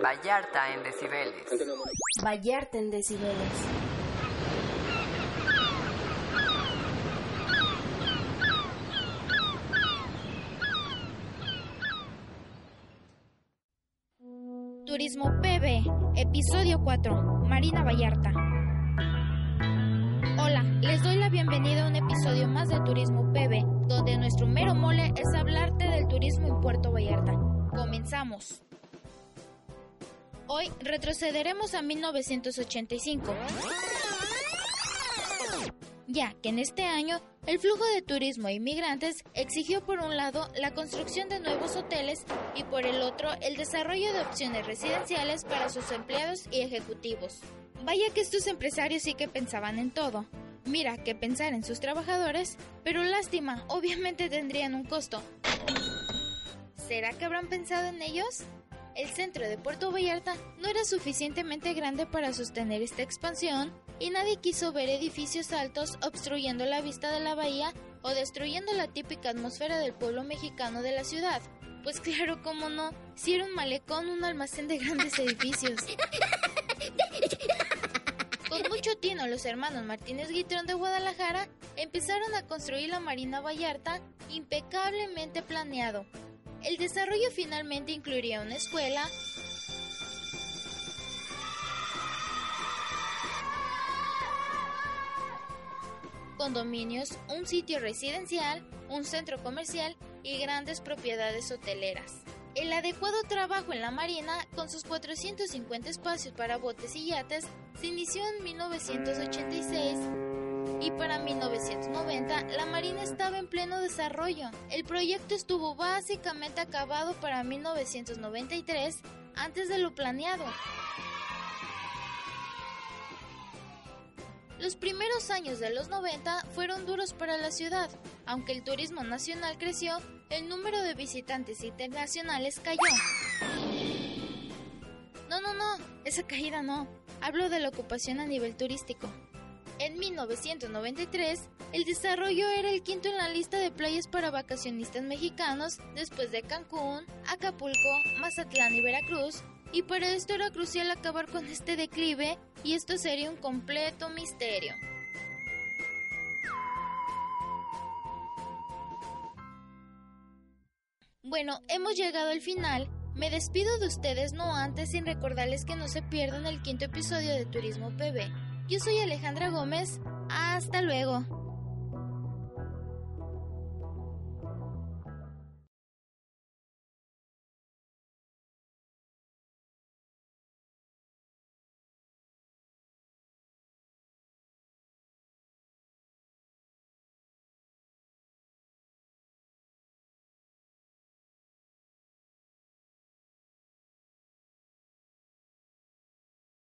Vallarta en decibeles. Vallarta en decibeles. Turismo PB, episodio 4, Marina Vallarta. Les doy la bienvenida a un episodio más de Turismo PB, donde nuestro mero mole es hablarte del turismo en Puerto Vallarta. Comenzamos. Hoy retrocederemos a 1985. Ya que en este año el flujo de turismo e inmigrantes exigió por un lado la construcción de nuevos hoteles y por el otro el desarrollo de opciones residenciales para sus empleados y ejecutivos. Vaya que estos empresarios sí que pensaban en todo. Mira que pensar en sus trabajadores, pero lástima, obviamente tendrían un costo. ¿Será que habrán pensado en ellos? El centro de Puerto Vallarta no era suficientemente grande para sostener esta expansión y nadie quiso ver edificios altos obstruyendo la vista de la bahía o destruyendo la típica atmósfera del pueblo mexicano de la ciudad. Pues claro, cómo no, si era un malecón, un almacén de grandes edificios. Con mucho tino, los hermanos Martínez Guitrón de Guadalajara empezaron a construir la Marina Vallarta impecablemente planeado. El desarrollo finalmente incluiría una escuela, condominios, un sitio residencial, un centro comercial y grandes propiedades hoteleras. El adecuado trabajo en la Marina, con sus 450 espacios para botes y yates, se inició en 1986 y para 1990 la Marina estaba en pleno desarrollo. El proyecto estuvo básicamente acabado para 1993 antes de lo planeado. Los primeros años de los 90 fueron duros para la ciudad. Aunque el turismo nacional creció, el número de visitantes internacionales cayó. No, no, no, esa caída no. Hablo de la ocupación a nivel turístico. En 1993, el desarrollo era el quinto en la lista de playas para vacacionistas mexicanos después de Cancún, Acapulco, Mazatlán y Veracruz, y para esto era crucial acabar con este declive y esto sería un completo misterio. Bueno, hemos llegado al final. Me despido de ustedes no antes sin recordarles que no se pierdan el quinto episodio de Turismo PB. Yo soy Alejandra Gómez. Hasta luego.